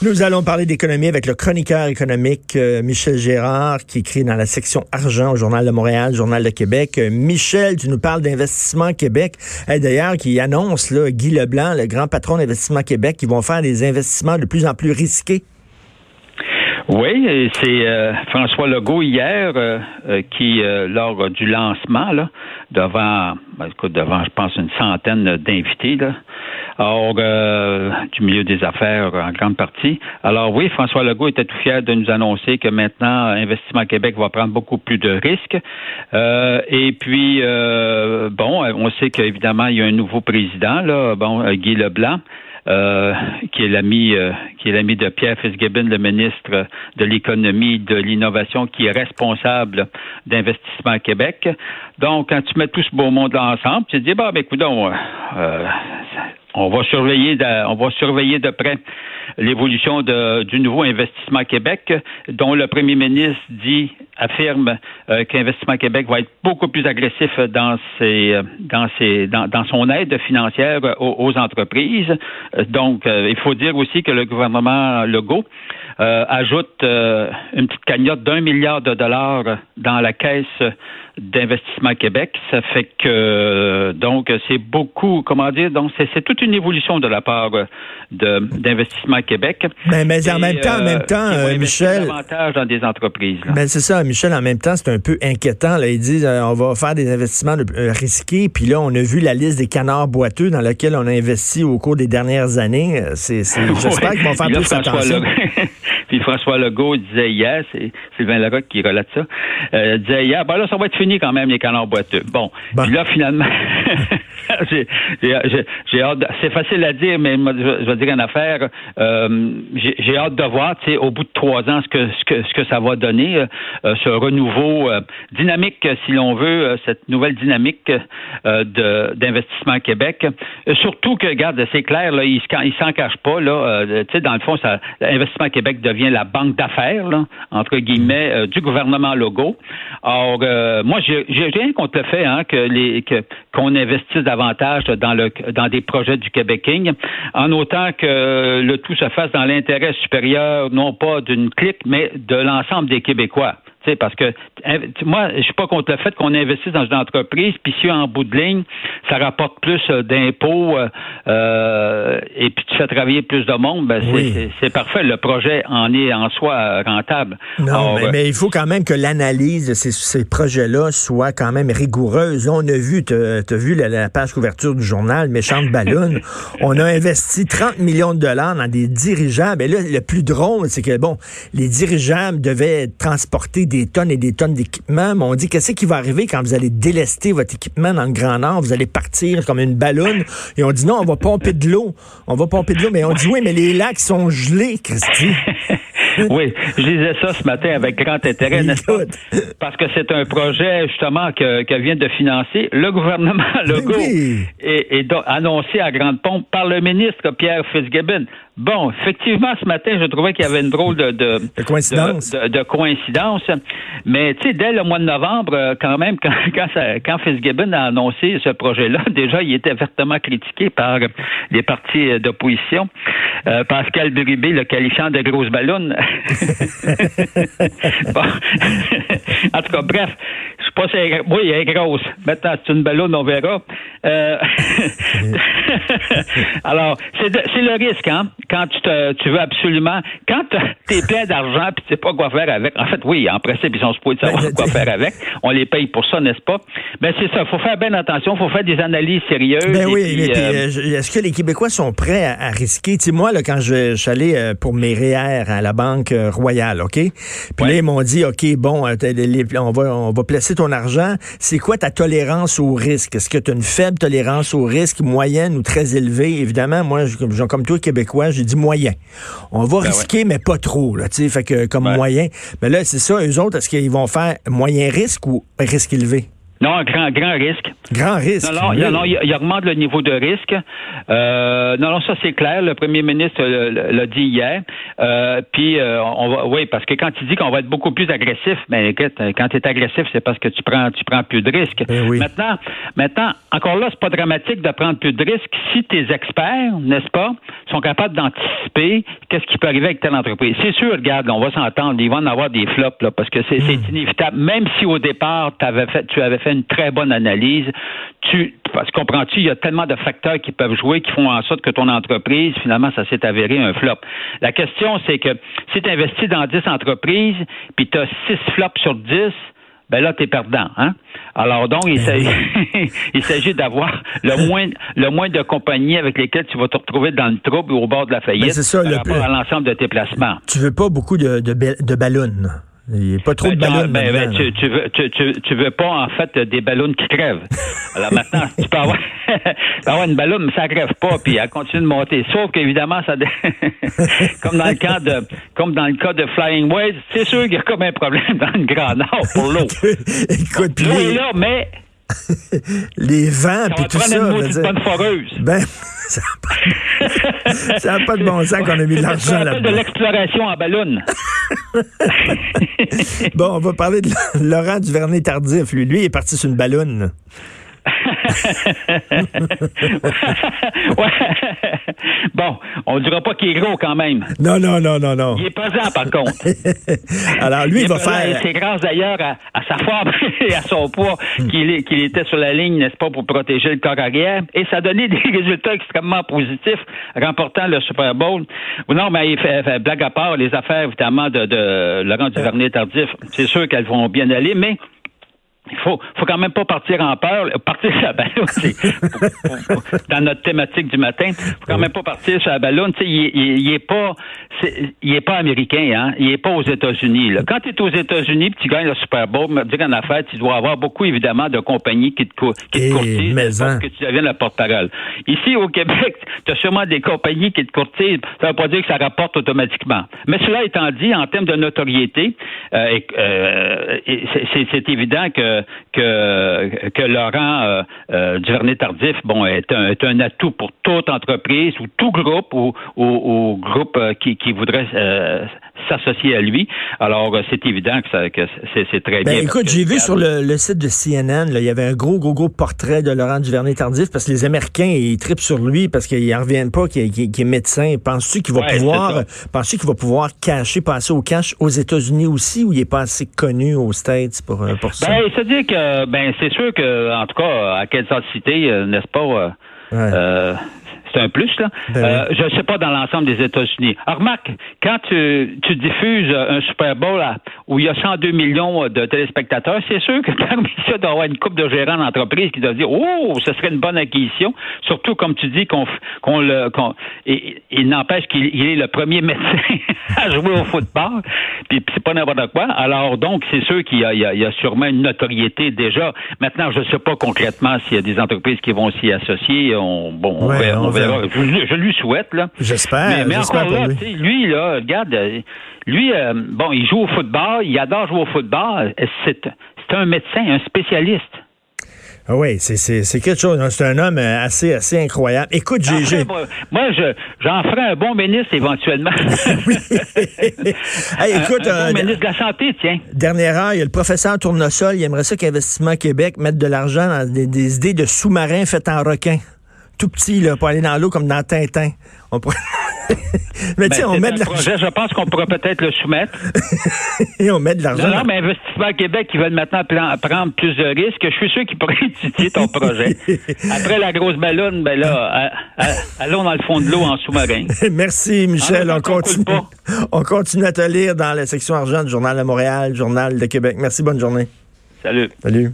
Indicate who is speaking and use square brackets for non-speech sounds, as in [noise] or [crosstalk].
Speaker 1: Nous allons parler d'économie avec le chroniqueur économique euh, Michel Gérard, qui écrit dans la section argent au Journal de Montréal, Journal de Québec. Euh, Michel, tu nous parles d'Investissement Québec. D'ailleurs, qui annonce là, Guy Leblanc, le grand patron d'Investissement Québec, qui vont faire des investissements de plus en plus risqués.
Speaker 2: Oui, c'est euh, François Legault hier qui, lors du lancement, là, devant, ben, écoute, devant, je pense, une centaine d'invités, euh, du milieu des affaires en grande partie. Alors oui, François Legault était tout fier de nous annoncer que maintenant, Investissement Québec va prendre beaucoup plus de risques. Euh, et puis, euh, bon, on sait qu'évidemment, il y a un nouveau président, là, bon, Guy Leblanc. Euh, qui est l'ami euh, qui est l'ami de Pierre Fitzgibbon, le ministre de l'économie, de l'innovation, qui est responsable d'investissement Québec. Donc, quand tu mets tout ce beau monde ensemble, tu te dis, bah, ben, écoute, euh, on va surveiller de, on va surveiller de près l'évolution du nouveau investissement Québec, dont le premier ministre dit affirme euh, qu'Investissement Québec va être beaucoup plus agressif dans ses dans ses dans, son aide financière aux, entreprises. Donc, euh, il faut dire aussi que le gouvernement Legault euh, ajoute une petite cagnotte d'un milliard de dollars dans la caisse d'investissement Québec. Ça fait que donc c'est beaucoup, comment dire, donc c'est toute une évolution de la part d'investissement Québec.
Speaker 1: Mais, mais en même temps, en même temps, euh, Michel.
Speaker 2: Davantage dans des entreprises.
Speaker 1: Mais c'est ça, Michel. En même temps, c'est un peu inquiétant. Là, ils disent euh, on va faire des investissements euh, risqués. Puis là, on a vu la liste des canards boiteux dans laquelle on a investi au cours des dernières années. C'est, [laughs] j'espère qu'ils vont faire plus attention. [laughs]
Speaker 2: Puis François Legault disait hier, c'est Sylvain Larocque qui relate ça, euh, disait hier, ben là, ça va être fini quand même, les canards boiteux. Bon. Puis là, finalement, [laughs] j'ai hâte. C'est facile à dire, mais je, vais dire une affaire. Euh, j'ai hâte de voir, tu sais, au bout de trois ans, ce que ce que ce que ça va donner, euh, ce renouveau euh, dynamique, si l'on veut, cette nouvelle dynamique d'investissement Québec. surtout que, regarde, c'est clair, il, il s'en cache pas, là. tu sais, dans le fond, ça, l'investissement Québec devient la banque d'affaires, entre guillemets, du gouvernement Logo. Or, moi, j'ai rien contre le fait hein, que les qu'on investisse davantage dans, dans des projets du Québec en autant que le tout se fasse dans l'intérêt supérieur, non pas d'une clique, mais de l'ensemble des Québécois parce que moi, je suis pas contre le fait qu'on investisse dans une entreprise, puis si en bout de ligne, ça rapporte plus euh, d'impôts euh, euh, et puis tu fais travailler plus de monde, ben c'est parfait. Le projet en est en soi rentable.
Speaker 1: Non, mais, il faut quand même que l'analyse de ces, projets-là soit quand même rigoureuse. on a vu, tu as, vu la, page couverture du journal, méchante ballon. [laughs] on a investi 30 millions de dollars dans des dirigeables. Et là, le plus drôle, c'est que, bon, les dirigeables devaient transporter des des tonnes et des tonnes d'équipement, mais on dit qu'est-ce qui va arriver quand vous allez délester votre équipement dans le Grand Nord, vous allez partir comme une ballonne, et on dit non, on va pomper de l'eau, on va pomper de l'eau, mais on dit oui, mais les lacs sont gelés, Christy. [laughs]
Speaker 2: oui, je disais ça ce matin avec grand intérêt, n'est-ce pas? [laughs] Parce que c'est un projet, justement, que, vient de financer le gouvernement [laughs] ben Legault et, et annoncé à grande pompe par le ministre Pierre Fitzgibbon. Bon, effectivement, ce matin, je trouvais qu'il y avait une drôle de, de,
Speaker 1: coïncidence.
Speaker 2: De, coïncidence. Mais tu sais, dès le mois de novembre, euh, quand même, [laughs] quand, quand, quand Fitzgibbon a annoncé ce projet-là, [laughs] déjà, il était vertement critiqué par les partis d'opposition. Euh, Pascal Buribé le qualifiant de grosse ballonne. [laughs] bon. en tout cas, bref, je sais pas si elle, oui, elle est grosse. Maintenant, c'est une ballonne, on verra. Euh... Alors, c'est le risque, hein? Quand tu, te, tu veux absolument, quand tu es plein d'argent puis tu sais pas quoi faire avec, en fait, oui, en principe, ils sont supposés savoir ben, quoi faire avec. On les paye pour ça, n'est-ce pas? Ben, c'est ça. faut faire bien attention. faut faire des analyses sérieuses.
Speaker 1: Ben oui, mais euh, est-ce que les Québécois sont prêts à, risquer? Tu sais, moi, là, quand je, suis allé euh, pour mes REER à la Banque euh, Royale, OK? Puis là, ils m'ont dit, OK, bon, on va, on va placer ton argent. C'est quoi ta tolérance au risque? Est-ce que tu as une faible tolérance au risque, moyenne ou très élevée? Évidemment, moi, comme toi, Québécois, j'ai dit moyen. On va ben risquer, mais pas trop, là, tu sais, fait que comme moyen. Mais là, c'est ça, eux autres, est-ce qu'ils vont faire moyen risque ou risque élevé?
Speaker 2: Non, grand, grand risque.
Speaker 1: Grand risque.
Speaker 2: Non, non, non, il, augmente le niveau de risque. Euh, non, non, ça c'est clair. Le premier ministre l'a dit hier. Euh, puis, euh, on va, oui, parce que quand il dit qu'on va être beaucoup plus agressif, mais ben, écoute, quand tu es agressif, c'est parce que tu prends, tu prends plus de risques.
Speaker 1: Ben
Speaker 2: maintenant, maintenant, encore là, c'est pas dramatique de prendre plus de risques si tes experts, n'est-ce pas, sont capables d'anticiper qu'est-ce qui peut arriver avec telle entreprise. C'est sûr, regarde, on va s'entendre, il va en avoir des flops là, parce que c'est hmm. inévitable. Même si au départ, avais fait, tu avais fait une très bonne analyse. Tu, parce comprends-tu, il y a tellement de facteurs qui peuvent jouer qui font en sorte que ton entreprise, finalement, ça s'est avéré un flop. La question, c'est que si tu investis dans 10 entreprises, puis tu as 6 flops sur 10, ben là, tu es perdant. Hein? Alors donc, [laughs] il s'agit, d'avoir le moins, le moins de compagnies avec lesquelles tu vas te retrouver dans le trouble ou au bord de la faillite
Speaker 1: c'est ça,
Speaker 2: par rapport à l'ensemble de tes placements.
Speaker 1: Tu veux pas beaucoup de, de, de ballons. Il n'y a pas trop de ben, ballons.
Speaker 2: Ben, ben, tu, tu, veux, tu, tu, veux pas, en fait, des ballons qui crèvent. Alors maintenant, [laughs] tu peux avoir, [laughs] avoir une ballon, mais ça crève pas, puis elle continue de monter. Sauf qu'évidemment, ça [laughs] comme dans le cas de comme dans le cas de Flying Waves, c'est sûr qu'il y a comme un problème dans le Grand Nord pour l'eau.
Speaker 1: Écoute,
Speaker 2: l'eau est là, mais
Speaker 1: les vents puis tout ça.
Speaker 2: Une dire, bonne foreuse.
Speaker 1: Ben, ça n'a pas, de bon sens qu'on a mis de l'argent là-dedans.
Speaker 2: de l'exploration en ballon. [laughs]
Speaker 1: bon, on va parler de Laurent Duvernay-Tardif. Lui, lui, est parti sur une ballonne. [laughs]
Speaker 2: Bon, on ne dira pas qu'il est gros quand même.
Speaker 1: Non, non, non, non, non.
Speaker 2: Il est pesant, par contre. [laughs]
Speaker 1: Alors, lui, il, va faire.
Speaker 2: C'est grâce d'ailleurs à, sa forme [laughs] et à son poids qu'il était sur la ligne, n'est-ce pas, pour protéger le corps arrière. Et ça a donné des résultats extrêmement positifs, remportant le Super Bowl. Non, mais il fait, blague à part, les affaires, évidemment, de, de Laurent Duvernay-Tardif, c'est sûr qu'elles vont bien aller, mais il faut, faut quand même pas partir en peur. Partir sur la ballon, [laughs] dans notre thématique du matin. Faut quand même pas partir sur la ballon. Tu sais, il, il, est pas, il est pas américain, hein. Il est pas aux États-Unis. Quand tu es aux États-Unis, tu gagnes le Super Bowl, me dire en affaire, tu dois avoir beaucoup évidemment de compagnies qui te, qui te
Speaker 1: eh, courtisent
Speaker 2: pour que tu deviennes la porte-parole. Ici au Québec, tu as sûrement des compagnies qui te courtisent. Ça veut pas dire que ça rapporte automatiquement. Mais cela étant dit, en termes de notoriété, euh, euh, c'est évident que que, que, Laurent euh, euh, Duvernay-Tardif, bon, est un, est un, atout pour toute entreprise ou tout groupe ou, ou, groupe euh, qui, qui voudrait euh, s'associer à lui. Alors, c'est évident que, ça, que c'est, très
Speaker 1: ben,
Speaker 2: bien.
Speaker 1: Écoute, j'ai vu sur le, le, site de CNN, là, il y avait un gros, gros, gros portrait de Laurent Duvernay-Tardif parce que les Américains, ils tripent sur lui parce qu'ils n'en reviennent pas qu'il, est médecin. Penses-tu qu'il va pouvoir, penses-tu qu'il va pouvoir cacher, passer au cash aux États-Unis aussi ou il est pas assez connu aux States pour, pour ça?
Speaker 2: Ben, que ben c'est sûr que, en tout cas, à quelle City, euh, n'est-ce pas, euh, euh, c'est un plus, là. Ben je ne sais pas dans l'ensemble des États-Unis. remarque, quand tu, tu, diffuses un Super Bowl où il y a 102 millions de téléspectateurs, c'est sûr que [laughs] parmi ça, doit y avoir une coupe de gérants d'entreprise qui doit dire Oh, ce serait une bonne acquisition. Surtout, comme tu dis, qu'on qu'on le. il n'empêche qu'il est le premier médecin [laughs] à jouer au football. Puis c'est pas n'importe quoi. Alors, donc, c'est sûr qu'il y, y, a sûrement une notoriété déjà. Maintenant, je ne sais pas concrètement s'il y a des entreprises qui vont s'y associer. On, bon, on, verra, Je, lui souhaite, là.
Speaker 1: J'espère.
Speaker 2: Mais,
Speaker 1: encore
Speaker 2: là, lui. lui, là, regarde, euh, lui, euh, bon, il joue au football, il adore jouer au football. C'est un médecin, un spécialiste.
Speaker 1: Ah oui, c'est quelque chose. C'est un homme euh, assez, assez incroyable. Écoute, j'ai.
Speaker 2: Moi, j'en ferai un bon ministre éventuellement. [laughs] [laughs]
Speaker 1: oui. écoute,
Speaker 2: un, bon ministre de la Santé, tiens.
Speaker 1: Dernière heure, il y a le professeur Tournesol. Il aimerait ça qu'Investissement Québec mette de l'argent dans des, idées de sous-marins faits en requin. Tout petit, là, pour aller dans l'eau comme dans Tintin. On pourrait. [laughs]
Speaker 2: mais ben, on met de l'argent. Je pense qu'on pourrait peut-être le soumettre. [laughs]
Speaker 1: Et on met de l'argent.
Speaker 2: Non, mais Investissement Québec, ils veulent maintenant prendre plus de risques. Je suis sûr qu'ils pourraient [laughs] étudier ton projet. Après la grosse ballonne, ben là, allons dans le fond de l'eau en sous-marin.
Speaker 1: Merci, Michel. Ah, on, continue. On continue à te lire dans la section argent du Journal de Montréal, Journal de Québec. Merci, bonne journée.
Speaker 2: Salut.
Speaker 1: Salut.